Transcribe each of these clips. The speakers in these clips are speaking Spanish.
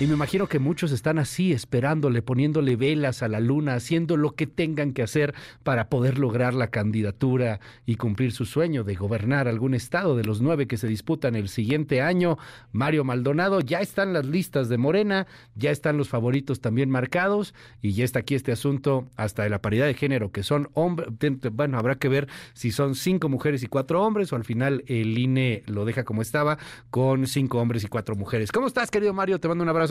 Y me imagino que muchos están así, esperándole, poniéndole velas a la luna, haciendo lo que tengan que hacer para poder lograr la candidatura y cumplir su sueño de gobernar algún estado de los nueve que se disputan el siguiente año. Mario Maldonado, ya están las listas de Morena, ya están los favoritos también marcados y ya está aquí este asunto hasta de la paridad de género, que son hombres, bueno, habrá que ver si son cinco mujeres y cuatro hombres o al final el INE lo deja como estaba con cinco hombres y cuatro mujeres. ¿Cómo estás, querido Mario? Te mando un abrazo.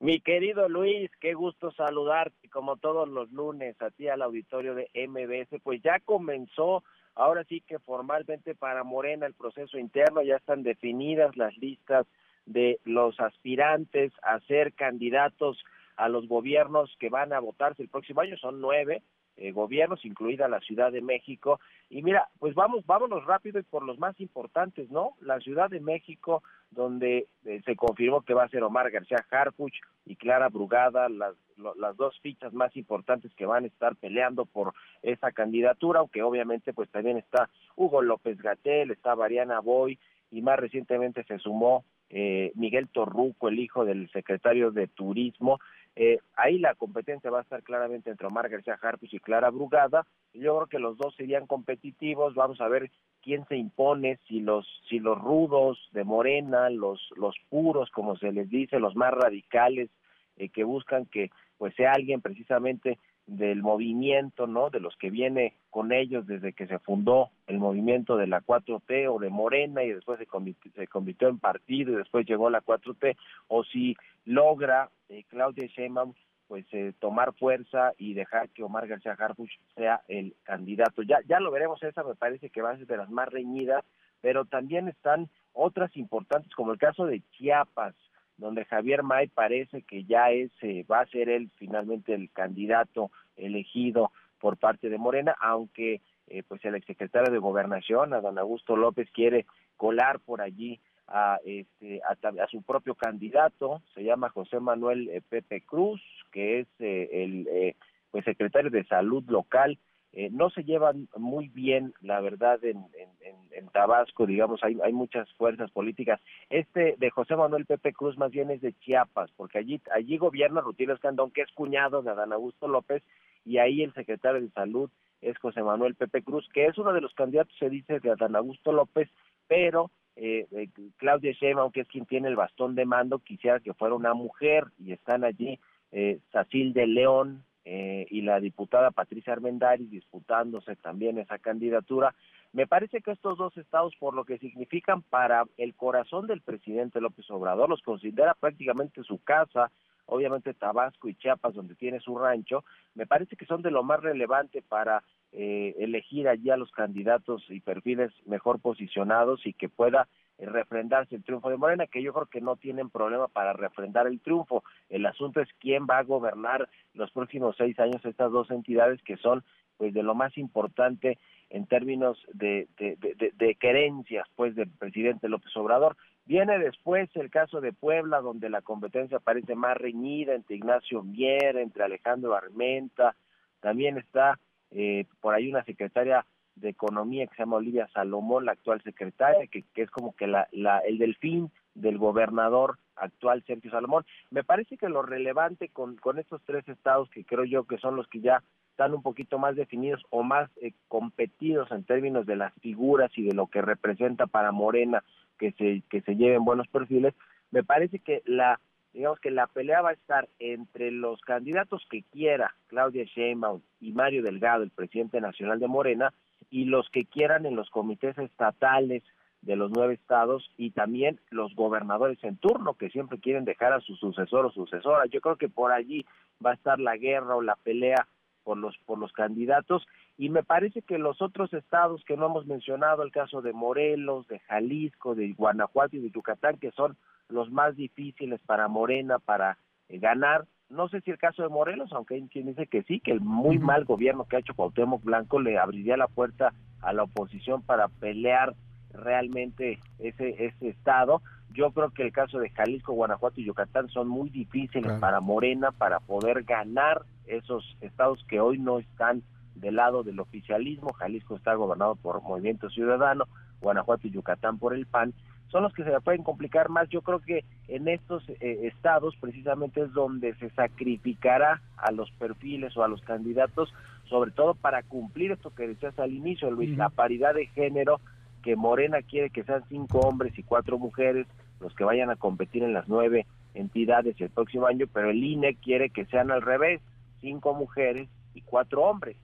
Mi querido Luis, qué gusto saludarte como todos los lunes a ti al auditorio de MBS. Pues ya comenzó, ahora sí que formalmente para Morena el proceso interno, ya están definidas las listas de los aspirantes a ser candidatos a los gobiernos que van a votarse el próximo año, son nueve, eh, gobiernos, incluida la Ciudad de México. Y mira, pues vamos, vámonos rápido y por los más importantes, ¿no? La Ciudad de México, donde eh, se confirmó que va a ser Omar García Harfuch y Clara Brugada, las, las dos fichas más importantes que van a estar peleando por esa candidatura, aunque obviamente pues también está Hugo López Gatel, está Mariana Boy y más recientemente se sumó eh, Miguel Torruco, el hijo del secretario de Turismo. Eh, ahí la competencia va a estar claramente entre Omar García y Clara Brugada. Yo creo que los dos serían competitivos. Vamos a ver quién se impone, si los, si los rudos de Morena, los, los puros, como se les dice, los más radicales, eh, que buscan que pues sea alguien precisamente del movimiento, ¿no? De los que viene con ellos desde que se fundó el movimiento de la 4T o de Morena y después se convirtió, se convirtió en partido y después llegó la 4T, o si logra eh, Claudia Sheinbaum pues eh, tomar fuerza y dejar que Omar García Harfuch sea el candidato. Ya ya lo veremos, esa me parece que va a ser de las más reñidas, pero también están otras importantes como el caso de Chiapas, donde Javier May parece que ya es, eh, va a ser él finalmente el candidato elegido por parte de Morena, aunque eh, pues el exsecretario de Gobernación, a don Augusto López, quiere colar por allí a, este, a, su propio candidato, se llama José Manuel eh, Pepe Cruz, que es el pues secretario de Salud local, eh, no se llevan muy bien, la verdad, en, en, Tabasco, digamos, hay, hay muchas fuerzas políticas. Este de José Manuel Pepe Cruz más bien es de Chiapas, porque allí, allí gobierna Rutilio Escandón, que es cuñado de Adán Augusto López, y ahí el secretario de Salud es José Manuel Pepe Cruz, que es uno de los candidatos, se dice, de Adán Augusto López, pero eh, eh, Claudia Sheinbaum, que es quien tiene el bastón de mando, quisiera que fuera una mujer, y están allí eh, Sacil de León, eh, y la diputada Patricia Armendáriz disputándose también esa candidatura. Me parece que estos dos estados, por lo que significan para el corazón del presidente López Obrador, los considera prácticamente su casa, obviamente Tabasco y Chiapas, donde tiene su rancho, me parece que son de lo más relevante para eh, elegir allí a los candidatos y perfiles mejor posicionados y que pueda refrendarse el triunfo de Morena, que yo creo que no tienen problema para refrendar el triunfo. El asunto es quién va a gobernar los próximos seis años estas dos entidades que son pues de lo más importante en términos de, de querencias pues del presidente López Obrador. Viene después el caso de Puebla, donde la competencia parece más reñida entre Ignacio Mier, entre Alejandro Armenta, también está eh, por ahí una secretaria de Economía que se llama Olivia Salomón, la actual secretaria, que, que es como que la, la, el delfín del gobernador actual Sergio Salomón. Me parece que lo relevante con, con estos tres estados, que creo yo que son los que ya están un poquito más definidos o más eh, competidos en términos de las figuras y de lo que representa para Morena que se, que se lleven buenos perfiles, me parece que la digamos que la pelea va a estar entre los candidatos que quiera Claudia Sheinbaum y Mario Delgado, el presidente nacional de Morena, y los que quieran en los comités estatales de los nueve estados y también los gobernadores en turno que siempre quieren dejar a su sucesor o sucesora. Yo creo que por allí va a estar la guerra o la pelea por los por los candidatos y me parece que los otros estados que no hemos mencionado, el caso de Morelos, de Jalisco, de Guanajuato y de Yucatán, que son los más difíciles para Morena para eh, ganar, no sé si el caso de Morelos, aunque hay quien dice que sí, que el muy mal gobierno que ha hecho Cuauhtémoc Blanco le abriría la puerta a la oposición para pelear realmente ese ese estado. Yo creo que el caso de Jalisco, Guanajuato y Yucatán son muy difíciles para Morena para poder ganar esos estados que hoy no están del lado del oficialismo. Jalisco está gobernado por Movimiento Ciudadano, Guanajuato y Yucatán por el PAN, son los que se pueden complicar más. Yo creo que en estos eh, estados precisamente es donde se sacrificará a los perfiles o a los candidatos, sobre todo para cumplir esto que decías al inicio, Luis, la paridad de género que Morena quiere que sean cinco hombres y cuatro mujeres los que vayan a competir en las nueve entidades el próximo año, pero el INE quiere que sean al revés, cinco mujeres y cuatro hombres.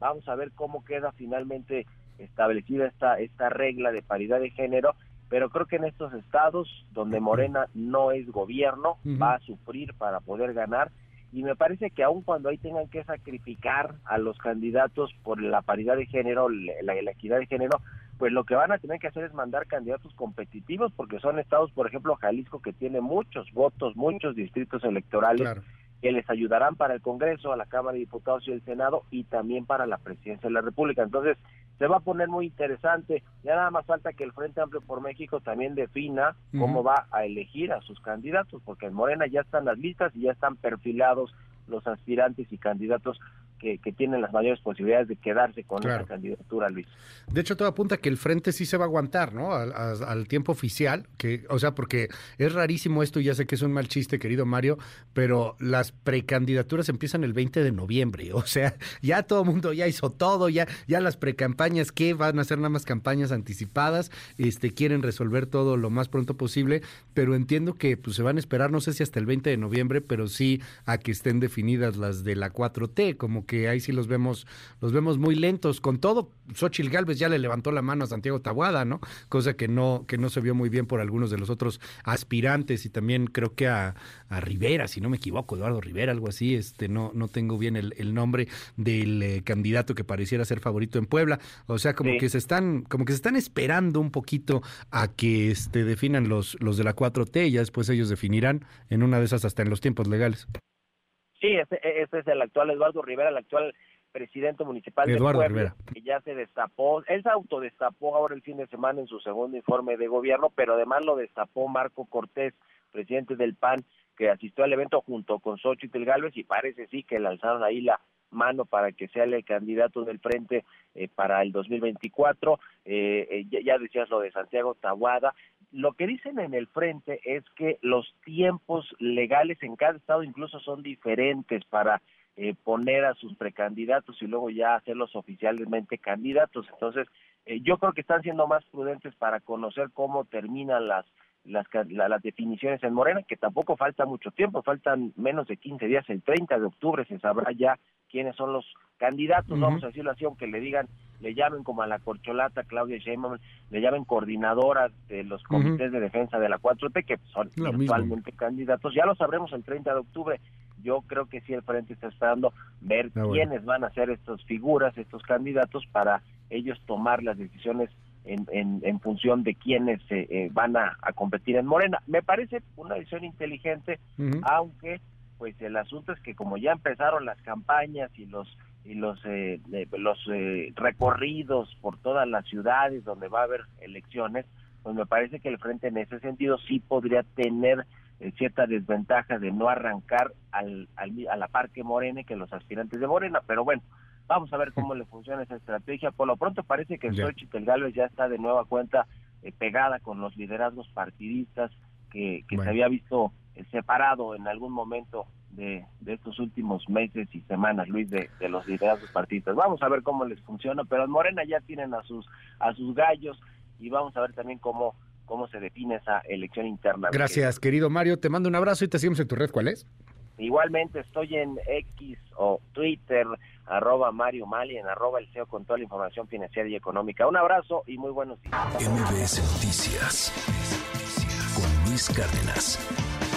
Vamos a ver cómo queda finalmente establecida esta, esta regla de paridad de género, pero creo que en estos estados donde Morena no es gobierno, va a sufrir para poder ganar. Y me parece que aun cuando ahí tengan que sacrificar a los candidatos por la paridad de género, la, la, equidad de género, pues lo que van a tener que hacer es mandar candidatos competitivos porque son estados, por ejemplo, Jalisco que tiene muchos votos, muchos distritos electorales que les ayudarán para el Congreso, a la Cámara de Diputados y el Senado y también para la Presidencia de la República. Entonces, se va a poner muy interesante. Ya nada más falta que el Frente Amplio por México también defina cómo va a elegir a sus candidatos, porque en Morena ya están las listas y ya están perfilados los aspirantes y candidatos que, tienen las mayores posibilidades de quedarse con esa candidatura, Luis. De hecho, todo apunta que el frente sí se va a aguantar, ¿no? Al, tiempo oficial, que, o sea, porque es rarísimo esto, y ya sé que es un mal chiste, querido Mario, pero las precandidaturas empiezan el 20 de noviembre, o sea, ya todo el mundo ya hizo todo, ya, ya las precampañas, que van a ser nada más campañas anticipadas, este, quieren resolver todo lo más pronto posible, pero entiendo que pues, se van a esperar, no sé si hasta el 20 de noviembre, pero sí a que estén definidas las de la 4T, como que ahí sí los vemos, los vemos muy lentos. Con todo, Xochil Gálvez ya le levantó la mano a Santiago Tabuada, ¿no? Cosa que no, que no se vio muy bien por algunos de los otros aspirantes y también creo que a, Rivera, si no me equivoco, Eduardo Rivera, algo así, este, no, no tengo bien el, nombre del eh, candidato que pareciera ser favorito en Puebla. O sea, como que se están, como que se están esperando un poquito a que este definan los, los de la 4T y ya después ellos definirán en una de esas hasta en los tiempos legales. Sí, ese, es el actual Eduardo Rivera, el actual presidente municipal de Puebla, que ya se destapó, él se autodestapó ahora el fin de semana en su segundo informe de gobierno, pero además lo destapó Marco Cortés, presidente del PAN, que asistió al evento junto con Xochitl Galvez y parece sí que lanzaron ahí la mano para que sea el candidato del frente eh, para el 2024. Eh, eh, ya, ya, decías lo de Santiago Tabuada lo que dicen en el frente es que los tiempos legales en cada estado incluso son diferentes para eh, poner a sus precandidatos y luego ya hacerlos oficialmente candidatos. Entonces, eh, yo creo que están siendo más prudentes para conocer cómo terminan las las, las definiciones en Morena, que tampoco falta mucho tiempo, faltan menos de 15 días, el 30 de octubre se sabrá ya quiénes son los candidatos, vamos a decirlo así, aunque le digan le llamen como a la corcholata Claudia Sheinbaum, le llamen coordinadoras de los comités de defensa de la 4T, que son actualmente candidatos. Ya lo sabremos el 30 de octubre. Yo creo que sí el Frente está esperando ver ah, quiénes van a ser estas figuras, estos candidatos, para ellos tomar las decisiones en, en, función de quiénes eh, van a, competir en Morena. Me parece una decisión inteligente, aunque pues el asunto es que como ya empezaron las campañas y los y los eh, los eh, recorridos por todas las ciudades donde va a haber elecciones, pues me parece que el frente en ese sentido sí podría tener eh, cierta desventaja de no arrancar al, a la Parque Morena que los aspirantes de Morena, pero bueno, vamos a ver cómo le funciona esa estrategia. Por lo pronto parece que Xochitl Gálvez ya está de nueva cuenta pegada con los liderazgos partidistas que, que se había visto separado en algún momento de, estos últimos meses y semanas, Luis, de, los liderazgos partidistas. Vamos a ver cómo les funciona, pero en Morena ya tienen a sus, a sus gallos y vamos a ver también cómo, cómo se define esa elección interna. Gracias, querido Mario. Te mando un abrazo y te seguimos en tu red. ¿Cuál es? Igualmente estoy en X o Twitter, arroba Mario Mali, en arroba el CEO con toda la información financiera y económica. Un abrazo y muy buenos días. MBS Noticias con Luis Cárdenas.